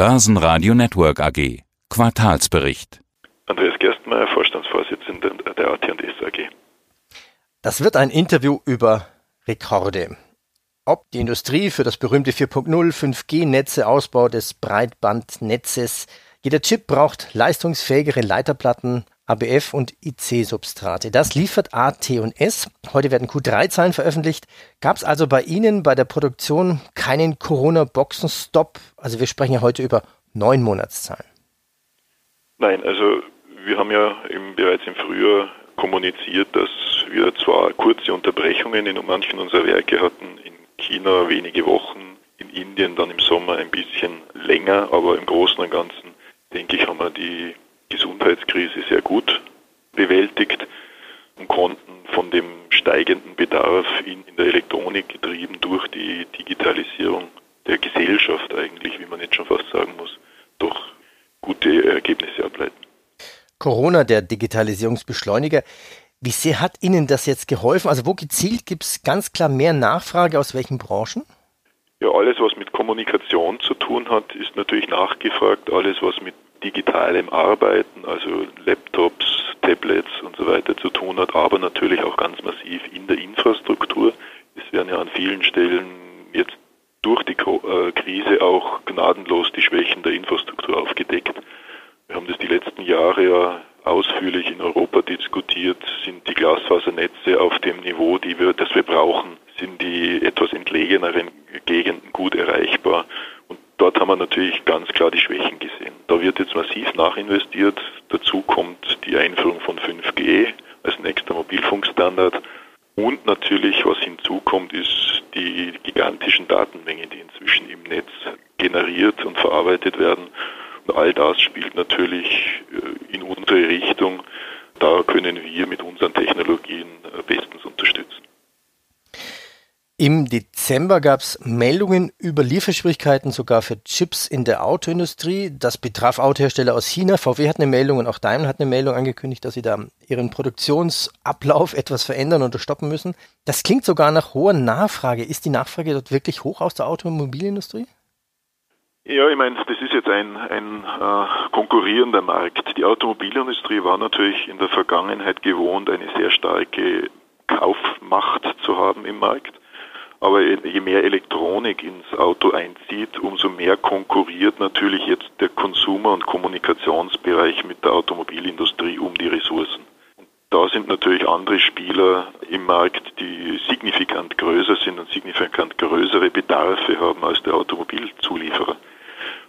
Börsenradio Network AG. Quartalsbericht. Andreas Gerstmeier, Vorstandsvorsitzender der AT&S AG. Das wird ein Interview über Rekorde. Ob die Industrie für das berühmte 4.0 5G-Netze, Ausbau des Breitbandnetzes, jeder Chip braucht leistungsfähigere Leiterplatten, ABF und IC-Substrate. Das liefert AT&S. Heute werden Q3-Zahlen veröffentlicht. Gab es also bei Ihnen bei der Produktion keinen Corona-Boxen-Stop? Also wir sprechen ja heute über neun Monatszahlen. Nein, also wir haben ja im, bereits im Frühjahr kommuniziert, dass wir zwar kurze Unterbrechungen in manchen unserer Werke hatten, in China wenige Wochen, in Indien dann im Sommer ein bisschen länger, aber im Großen und Ganzen denke ich, haben wir die Gesundheitskrise sehr gut bewältigt und konnten von dem steigenden Bedarf in, in der Elektronik getrieben durch die Digitalisierung der Gesellschaft eigentlich, wie man jetzt schon fast sagen muss, doch gute Ergebnisse ableiten. Corona, der Digitalisierungsbeschleuniger. Wie sehr hat Ihnen das jetzt geholfen? Also wo gezielt gibt es ganz klar mehr Nachfrage aus welchen Branchen? Ja, alles, was mit Kommunikation zu tun hat, ist natürlich nachgefragt. Alles, was mit digitalem Arbeiten, also Laptops, Tablets und so weiter zu tun hat, aber natürlich auch ganz massiv in der Infrastruktur. Es werden ja an vielen Stellen jetzt durch die äh, Krise auch gnadenlos die Schwächen der Infrastruktur aufgedeckt. Wir haben das die letzten Jahre ja ausführlich in Europa diskutiert. Sind die Glasfasernetze auf dem Niveau, die wir, das wir brauchen? Sind die etwas entlegeneren Gegenden gut erreichbar? Und dort haben wir natürlich ganz klar die Schwächen gesehen. Jetzt massiv nachinvestiert. Dazu kommt die Einführung von 5G als nächster Mobilfunkstandard. Und natürlich, was hinzukommt, ist die gigantischen Datenmengen, die inzwischen im Netz generiert und verarbeitet werden. Und all das spielt natürlich äh, in unsere Richtung. Da können wir mit unseren Technologien äh, bestens unterstützen. Im Dezember gab es Meldungen über Lieferschwierigkeiten sogar für Chips in der Autoindustrie. Das betraf Autohersteller aus China. VW hat eine Meldung und auch Daimler hat eine Meldung angekündigt, dass sie da ihren Produktionsablauf etwas verändern oder stoppen müssen. Das klingt sogar nach hoher Nachfrage. Ist die Nachfrage dort wirklich hoch aus der Automobilindustrie? Ja, ich meine, das ist jetzt ein, ein äh, konkurrierender Markt. Die Automobilindustrie war natürlich in der Vergangenheit gewohnt, eine sehr starke Kaufmacht zu haben im Markt. Aber je mehr Elektronik ins Auto einzieht, umso mehr konkurriert natürlich jetzt der Konsumer- und Kommunikationsbereich mit der Automobilindustrie um die Ressourcen. Da sind natürlich andere Spieler im Markt, die signifikant größer sind und signifikant größere Bedarfe haben als der Automobilzulieferer.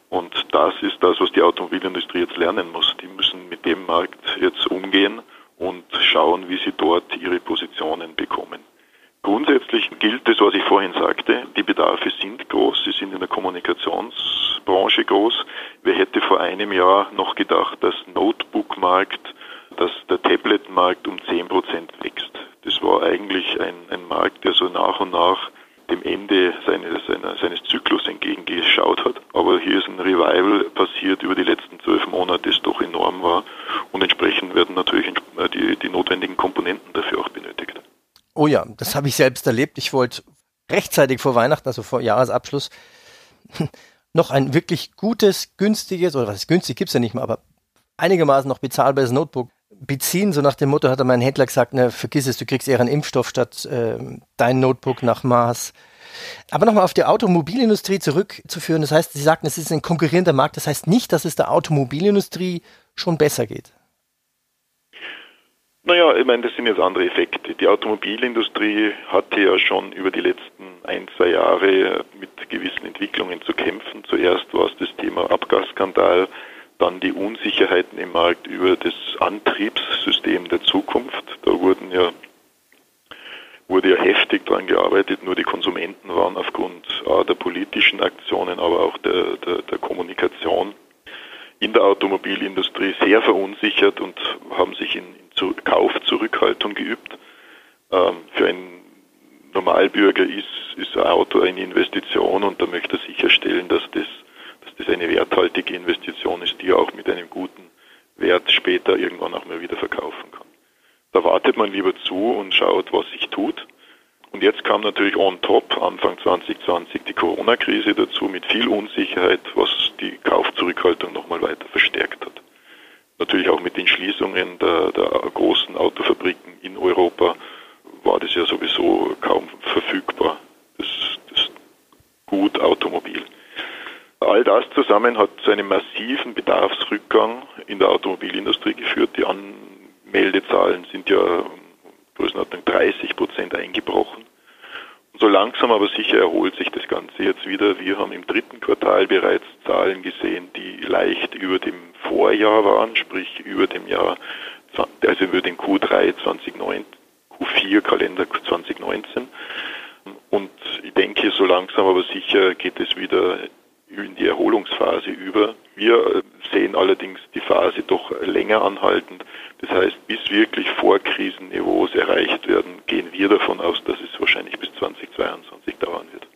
Und das ist das, was die Automobilindustrie jetzt lernen muss. Die müssen mit dem Markt jetzt umgehen und schauen, wie sie dort ihre Positionen bekommen. Grundsätzlich gilt das, was ich vorhin sagte. Die Bedarfe sind groß. Sie sind in der Kommunikationsbranche groß. Wer hätte vor einem Jahr noch gedacht, dass Notebook-Markt, dass der Tablet-Markt um 10 Prozent wächst? Das war eigentlich ein, ein Markt, der so nach und nach dem Ende seines, seiner, seines Zyklus entgegengeschaut hat. Aber hier ist ein Revival passiert über die letzten zwölf Monate, das doch enorm war. Und entsprechend werden natürlich die, die notwendigen Komponenten dafür auch benötigt. Oh ja, das habe ich selbst erlebt. Ich wollte rechtzeitig vor Weihnachten, also vor Jahresabschluss, noch ein wirklich gutes, günstiges, oder was ist günstig, gibt's ja nicht mehr, aber einigermaßen noch bezahlbares Notebook beziehen. So nach dem Motto hat er mein Händler gesagt, ne, vergiss es, du kriegst eher einen Impfstoff statt äh, dein Notebook nach Maß. Aber nochmal auf die Automobilindustrie zurückzuführen. Das heißt, Sie sagten, es ist ein konkurrierender Markt. Das heißt nicht, dass es der Automobilindustrie schon besser geht. Naja, ich meine, das sind jetzt andere Effekte. Die Automobilindustrie hatte ja schon über die letzten ein, zwei Jahre mit gewissen Entwicklungen zu kämpfen. Zuerst war es das Thema Abgasskandal, dann die Unsicherheiten im Markt über das Antriebssystem der Zukunft. Da wurden ja, wurde ja heftig daran gearbeitet, nur die Konsumenten waren aufgrund A, der politischen Aktionen, aber auch der, der, der Kommunikation in der Automobilindustrie sehr verunsichert und haben sich in, in Kaufzurückhaltung geübt. Ähm, für einen Normalbürger ist, ist ein Auto eine Investition und da möchte er sicherstellen, dass das, dass das eine werthaltige Investition ist, die er auch mit einem guten Wert später irgendwann auch mal wieder verkaufen kann. Da wartet man lieber zu und schaut, was sich tut. Und jetzt kam natürlich on top Anfang 2020 die Corona-Krise dazu mit viel Unsicherheit, was die Kauf Rückhaltung nochmal weiter verstärkt hat. Natürlich auch mit den Schließungen der, der großen Autofabriken in Europa war das ja sowieso kaum verfügbar, das, das Gut Automobil. All das zusammen hat zu einem massiven Bedarfsrückgang in der Automobilindustrie geführt. Die Anmeldezahlen sind ja Größenordnung 30 Prozent eingebrochen. Und so langsam aber sicher erholt sich das Ganze jetzt wieder. Wir haben im dritten Quartal bereits Zahlen gesehen, die leicht über dem Vorjahr waren, sprich über dem Jahr, also über den Q3 2019, Q4 Kalender 2019. Und ich denke, so langsam aber sicher geht es wieder in die Erholungsphase über. Wir sehen allerdings die Phase doch länger anhaltend. Das heißt, bis wirklich Vorkrisenniveaus erreicht werden, gehen wir davon aus, dass es wahrscheinlich bis 2022 dauern wird.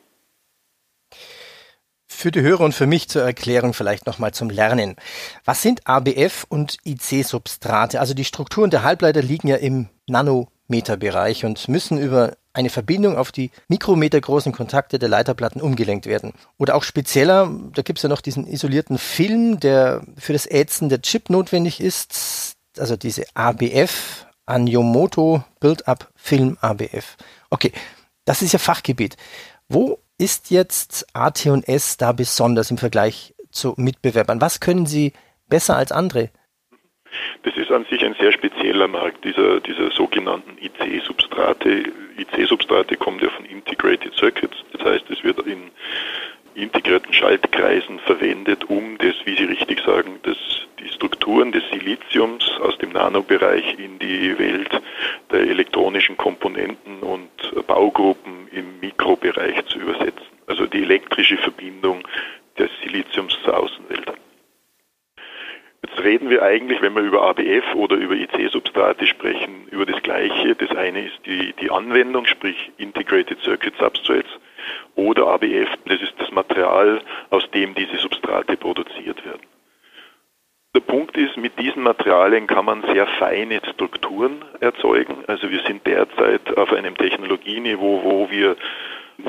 Für die Hörer und für mich zur Erklärung vielleicht nochmal zum Lernen. Was sind ABF und IC-Substrate? Also die Strukturen der Halbleiter liegen ja im Nanometerbereich und müssen über eine Verbindung auf die mikrometergroßen Kontakte der Leiterplatten umgelenkt werden. Oder auch spezieller, da gibt es ja noch diesen isolierten Film, der für das Ätzen der Chip notwendig ist, also diese ABF, Anyomoto Build-Up Film ABF. Okay, das ist ja Fachgebiet. Wo ist jetzt AT&S da besonders im Vergleich zu Mitbewerbern? Was können sie besser als andere? Das ist an sich ein sehr spezieller Markt, dieser, dieser sogenannten IC-Substrate. IC-Substrate kommt ja von Integrated Circuits, das heißt, es wird in integrierten Schaltkreisen verwendet, um das, wie Sie richtig sagen, das, die Strukturen des Siliziums aus dem Nanobereich in die Welt der elektronischen Komponenten und Baugruppen im Mikrobereich zu übersetzen. Also die elektrische Verbindung des Siliziums zur Außenwelt. Jetzt reden wir eigentlich, wenn wir über ABF oder über IC-Substrate sprechen, über das Gleiche. Das eine ist die, die Anwendung, sprich Integrated Circuit Substrates oder ABF, das ist Material, aus dem diese Substrate produziert werden. Der Punkt ist, mit diesen Materialien kann man sehr feine Strukturen erzeugen. Also wir sind derzeit auf einem Technologieniveau, wo wir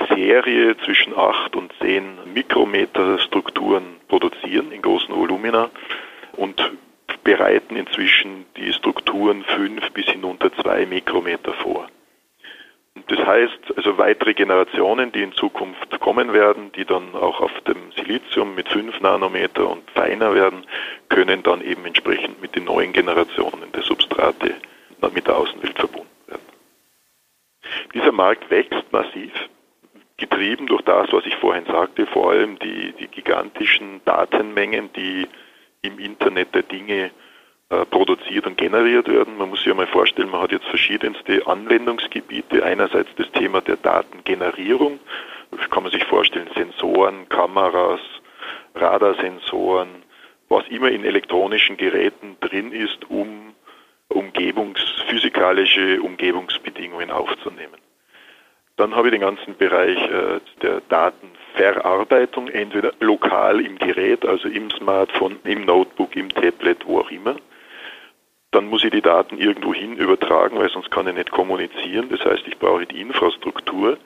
Serie zwischen 8 und 10 Mikrometer Strukturen produzieren in großen Volumina und bereiten inzwischen die Strukturen 5 bis hinunter 2 Mikrometer vor. Das heißt, also weitere Generationen, die in Zukunft kommen werden, die dann auch auf dem Silizium mit 5 Nanometer und feiner werden, können dann eben entsprechend mit den neuen Generationen der Substrate mit der Außenwelt verbunden werden. Dieser Markt wächst massiv, getrieben durch das, was ich vorhin sagte, vor allem die, die gigantischen Datenmengen, die im Internet der Dinge äh, produziert und generiert werden. Man muss sich ja mal vorstellen, man hat jetzt verschiedenste Anwendungsgebiete. Einerseits das Thema der Datengenerierung. Das kann man sich vorstellen, Sensoren, Kameras, Radarsensoren, was immer in elektronischen Geräten drin ist, um Umgebungs, physikalische Umgebungsbedingungen aufzunehmen. Dann habe ich den ganzen Bereich äh, der Datenverarbeitung, entweder lokal im Gerät, also im Smartphone, im Notebook, im Tablet, wo auch immer dann muss ich die Daten irgendwo hin übertragen, weil sonst kann ich nicht kommunizieren. Das heißt, ich brauche die Infrastruktur.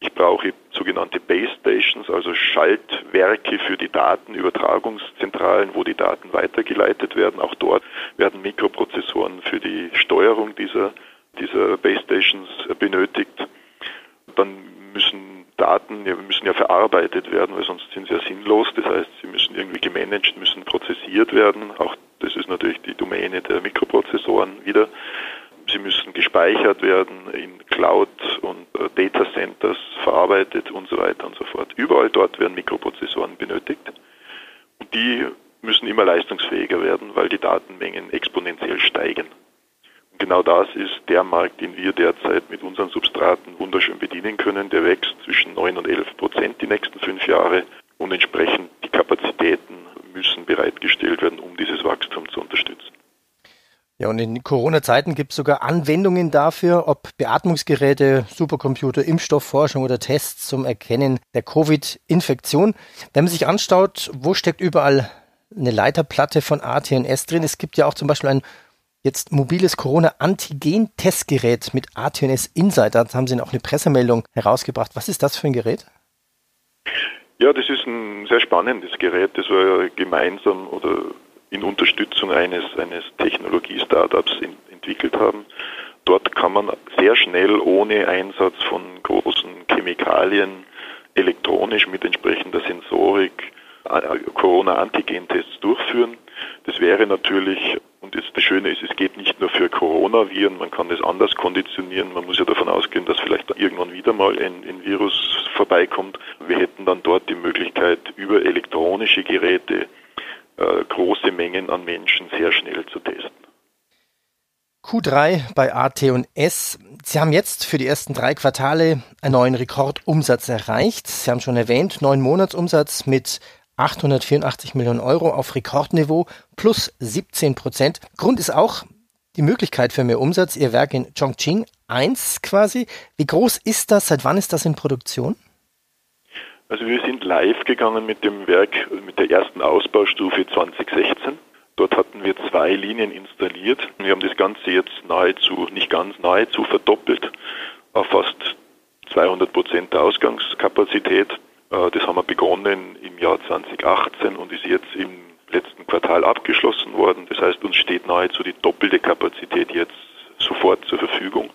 Ich brauche sogenannte Base Stations, also Schaltwerke für die Datenübertragungszentralen, wo die Daten weitergeleitet werden. Auch dort werden Mikroprozessoren für die Steuerung dieser, dieser Base Stations benötigt. Dann müssen Daten ja, müssen ja verarbeitet werden, weil sonst sind sie ja sinnlos. Das heißt, sie müssen irgendwie gemanagt, müssen prozessiert werden. Auch das ist natürlich die Domäne der Mikroprozessoren wieder. Sie müssen gespeichert werden in Cloud und äh, Data Centers, verarbeitet und so weiter und so fort. Überall dort werden Mikroprozessoren benötigt. Und die müssen immer leistungsfähiger werden, weil die Datenmengen exponentiell steigen. Und genau das ist der Markt, den wir derzeit mit unseren Substraten wunderschön bedienen können. Der wächst zwischen 9 und 11 Prozent die nächsten fünf Jahre und entsprechend die Kapazitäten müssen bereitgestellt werden, um dieses Wachstum zu unterstützen. Ja, und in Corona-Zeiten gibt es sogar Anwendungen dafür, ob Beatmungsgeräte, Supercomputer, Impfstoffforschung oder Tests zum Erkennen der Covid-Infektion. Wenn man sich anschaut, wo steckt überall eine Leiterplatte von AT&S drin? Es gibt ja auch zum Beispiel ein jetzt mobiles Corona-Antigen-Testgerät mit AT&S Insight. Da haben Sie auch eine Pressemeldung herausgebracht. Was ist das für ein Gerät? Ja, das ist ein sehr spannendes Gerät, das wir gemeinsam oder in Unterstützung eines, eines Technologie-Startups entwickelt haben. Dort kann man sehr schnell ohne Einsatz von großen Chemikalien elektronisch mit entsprechender Sensorik äh, Corona-Antigen-Tests durchführen. Das wäre natürlich, und das, das Schöne ist, es geht nicht nur für Coronaviren, man kann das anders konditionieren. Man muss ja davon ausgehen, dass vielleicht irgendwann wieder mal ein, ein Virus vorbeikommt. Wir hätten dann dort die Möglichkeit, über elektronische Geräte äh, große Mengen an Menschen sehr schnell zu testen. Q3 bei AT&S. Sie haben jetzt für die ersten drei Quartale einen neuen Rekordumsatz erreicht. Sie haben schon erwähnt, neuen Monatsumsatz mit 884 Millionen Euro auf Rekordniveau plus 17 Prozent. Grund ist auch die Möglichkeit für mehr Umsatz. Ihr Werk in Chongqing 1 quasi. Wie groß ist das? Seit wann ist das in Produktion? Also wir sind live gegangen mit dem Werk, mit der ersten Ausbaustufe 2016. Dort hatten wir zwei Linien installiert. Wir haben das Ganze jetzt nahezu, nicht ganz nahezu verdoppelt auf fast 200 Prozent der Ausgangskapazität. Äh, das haben wir begonnen im Jahr 2018 und ist jetzt im letzten Quartal abgeschlossen worden. Das heißt, uns steht nahezu die doppelte Kapazität jetzt sofort zur Verfügung.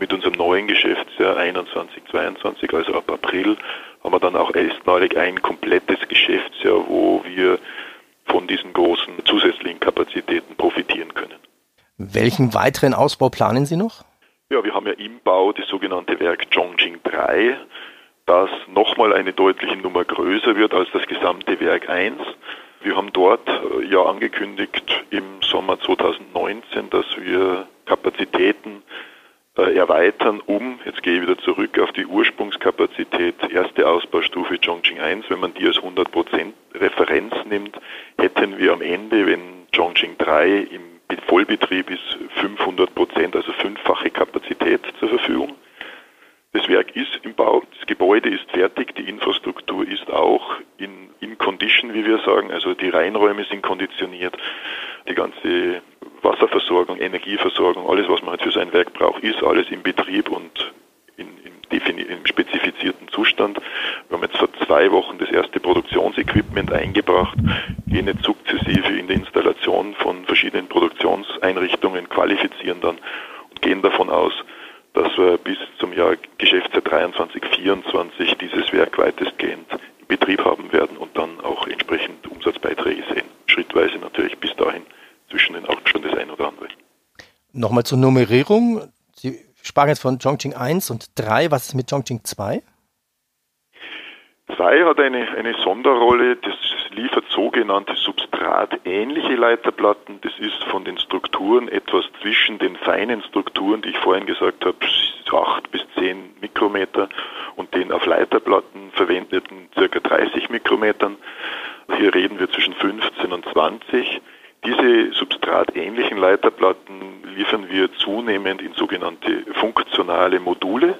Mit unserem neuen Geschäftsjahr 21, 22, also ab April, haben wir dann auch erstmalig ein komplettes Geschäftsjahr, wo wir von diesen großen zusätzlichen Kapazitäten profitieren können. Welchen weiteren Ausbau planen Sie noch? Ja, wir haben ja im Bau das sogenannte Werk Chongqing 3 das nochmal eine deutliche Nummer größer wird als das gesamte Werk 1. Wir haben dort äh, ja angekündigt im Sommer 2019, dass wir Kapazitäten erweitern, um, jetzt gehe ich wieder zurück auf die Ursprungskapazität, erste Ausbaustufe Chongqing 1, wenn man die als 100% Referenz nimmt, hätten wir am Ende, wenn Chongqing 3 im Vollbetrieb ist, 500%, also fünffache Kapazität zur Verfügung. Das Werk ist im Bau, das Gebäude ist fertig, die Infrastruktur ist auch in, in Condition, wie wir sagen. Also die Reinräume sind konditioniert, die ganze Wasserversorgung, Energieversorgung, alles, was man halt für sein Werk braucht, ist alles in Betrieb und in, in im spezifizierten Zustand. Wir haben jetzt vor zwei Wochen das erste Produktionsequipment eingebracht, gehen jetzt sukzessive in die Installation von verschiedenen Produktionseinrichtungen, qualifizieren dann und gehen davon aus, dass wir bis zum Jahr Geschäftsjahr 23, 24 dieses Werk weitestgehend in Betrieb haben werden und dann auch entsprechend Umsatzbeiträge sehen. Schrittweise natürlich bis dahin zwischen den auch schon das ein oder andere. Nochmal zur Nummerierung. Sie sprachen jetzt von Chongqing 1 und 3. Was ist mit Chongqing 2? 2 hat eine, eine Sonderrolle. Das liefert sogenannte substratähnliche Leiterplatten. Das ist von den Strukturen etwas zwischen den feinen Strukturen, die ich vorhin gesagt habe, 8 bis 10 Mikrometer und den auf Leiterplatten verwendeten circa 30 Mikrometern. Hier reden wir zwischen 15 und 20. Diese substratähnlichen Leiterplatten liefern wir zunehmend in sogenannte funktionale Module.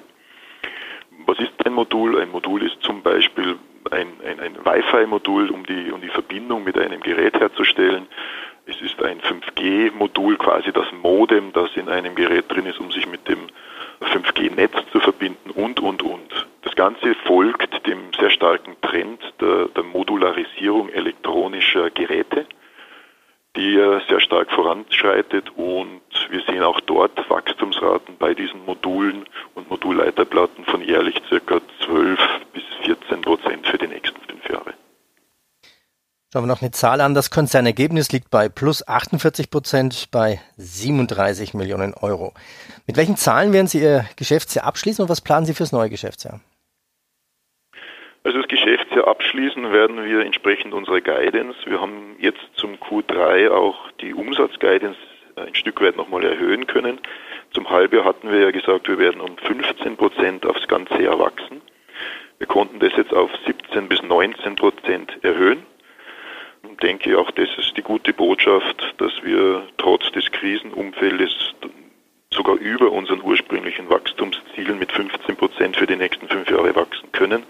Was ist ein Modul? Ein Modul ist zum Beispiel ein, ein, ein Wi-Fi-Modul, um die, um die Verbindung mit einem Gerät herzustellen. Es ist ein 5G-Modul, quasi das Modem, das in einem Gerät drin ist, um sich mit dem 5G-Netz zu verbinden und, und, und. Das Ganze folgt dem sehr starken Trend der, der Modularisierung elektronischer Geräte, die sehr stark voranschreitet und wir sehen auch dort Wachstumsraten bei diesen Modulen und Modulleiterplatten von jährlich circa 12 bis 14 Prozent für die nächsten fünf Jahre. Schauen wir noch eine Zahl an. Das Konzernergebnis liegt bei plus 48 Prozent bei 37 Millionen Euro. Mit welchen Zahlen werden Sie Ihr Geschäftsjahr abschließen und was planen Sie fürs neue Geschäftsjahr? Also das Geschäftsjahr abschließen werden wir entsprechend unserer Guidance. Wir haben jetzt zum Q3 auch die Umsatzguidance ein Stück weit nochmal erhöhen können. Zum Halbjahr hatten wir ja gesagt, wir werden um 15 Prozent aufs ganze Jahr wachsen. Wir konnten das jetzt auf 17 bis 19 Prozent erhöhen. Und denke auch, das ist die gute Botschaft, dass wir trotz des Krisenumfeldes sogar über unseren ursprünglichen Wachstumszielen mit 15 Prozent für die nächsten fünf Jahre wachsen können.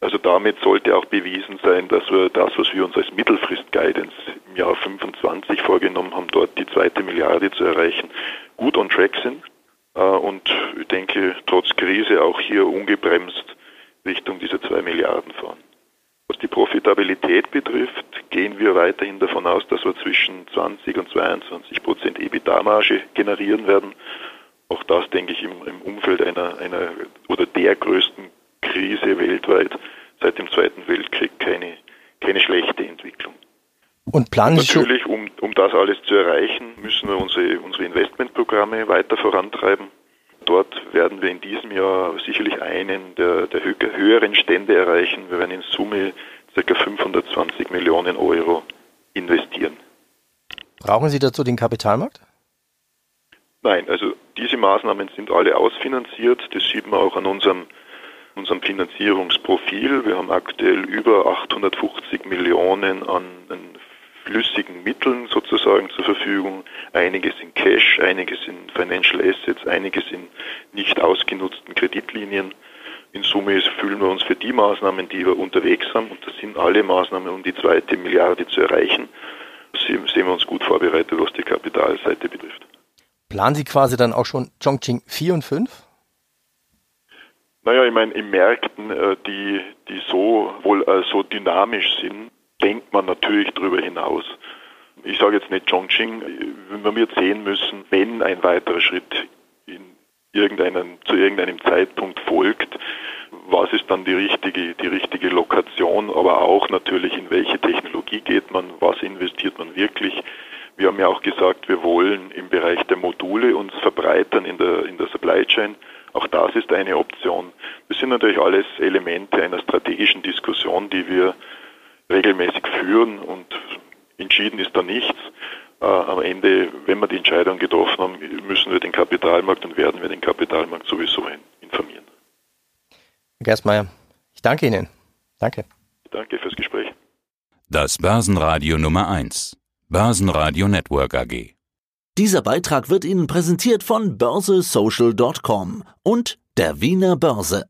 Also damit sollte auch bewiesen sein, dass wir das, was wir uns als Mittelfrist-Guidance im Jahr 25 vorgenommen haben, dort die zweite Milliarde zu erreichen, gut on track sind. Äh, und ich denke, trotz Krise auch hier ungebremst Richtung dieser zwei Milliarden fahren. gehen wir weiterhin davon aus, dass wir zwischen 20 und 22 Prozent EBITDA-Marge generieren werden. Auch das, denke ich, im, im Umfeld einer, einer oder der größten Krise weltweit seit dem Zweiten Weltkrieg keine, keine schlechte Entwicklung. Und planen Sie Natürlich, um, um das alles zu erreichen, müssen wir unsere, unsere Investmentprogramme weiter vorantreiben. Dort werden wir in diesem Jahr sicherlich einen der, der höheren Stände erreichen. Wir werden in Summe ca. 520 Millionen Euro investieren. Brauchen Sie dazu den Kapitalmarkt? Nein, also diese Maßnahmen sind alle ausfinanziert. Das sieht man auch an unserem, unserem Finanzierungsprofil. Wir haben aktuell über 850 Millionen an, an flüssigen Mitteln sozusagen zur Verfügung. Einiges in Cash, einiges in Financial Assets, einiges in nicht ausgenutzten Kreditlinien. In Summe fühlen wir uns für die Maßnahmen, die wir unterwegs haben, und das sind alle Maßnahmen, um die zweite Milliarde zu erreichen, sehen wir uns gut vorbereitet, was die Kapitalseite betrifft. Planen Sie quasi dann auch schon Chongqing 4 und 5? Naja, ich meine, in Märkten, äh, die, die so wohl äh, so dynamisch sind, denkt man natürlich darüber hinaus. Ich sage jetzt nicht Chongqing, wenn wir sehen müssen, wenn ein weiterer Schritt in irgendeinem, zu irgendeinem Zeitpunkt folgt, was ist dann die richtige, die richtige Lokation, aber auch natürlich in welche Technologie geht man, was investiert man wirklich. Wir haben ja auch gesagt, wir wollen im Bereich der Module uns verbreitern in der, in der Supply Chain. Auch das ist eine Option. Das sind natürlich alles Elemente einer strategischen Diskussion, die wir regelmäßig führen und entschieden ist da nichts. Äh, am Ende, wenn wir die Entscheidung getroffen haben, müssen wir den Kapitalmarkt und werden wir den Kapitalmarkt sowieso informieren. Herr Gerstmeier, ich danke Ihnen. Danke. Danke fürs Gespräch. Das Börsenradio Nummer 1. Börsenradio Network AG. Dieser Beitrag wird Ihnen präsentiert von börsesocial.com und der Wiener Börse.